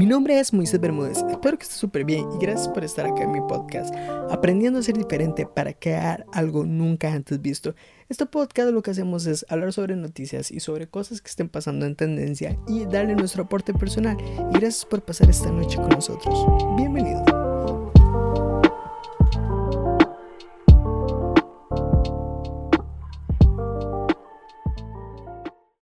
Mi nombre es Moisés Bermúdez, espero que estés súper bien y gracias por estar acá en mi podcast, aprendiendo a ser diferente para crear algo nunca antes visto. Este podcast lo que hacemos es hablar sobre noticias y sobre cosas que estén pasando en tendencia y darle nuestro aporte personal. Y gracias por pasar esta noche con nosotros. Bienvenido.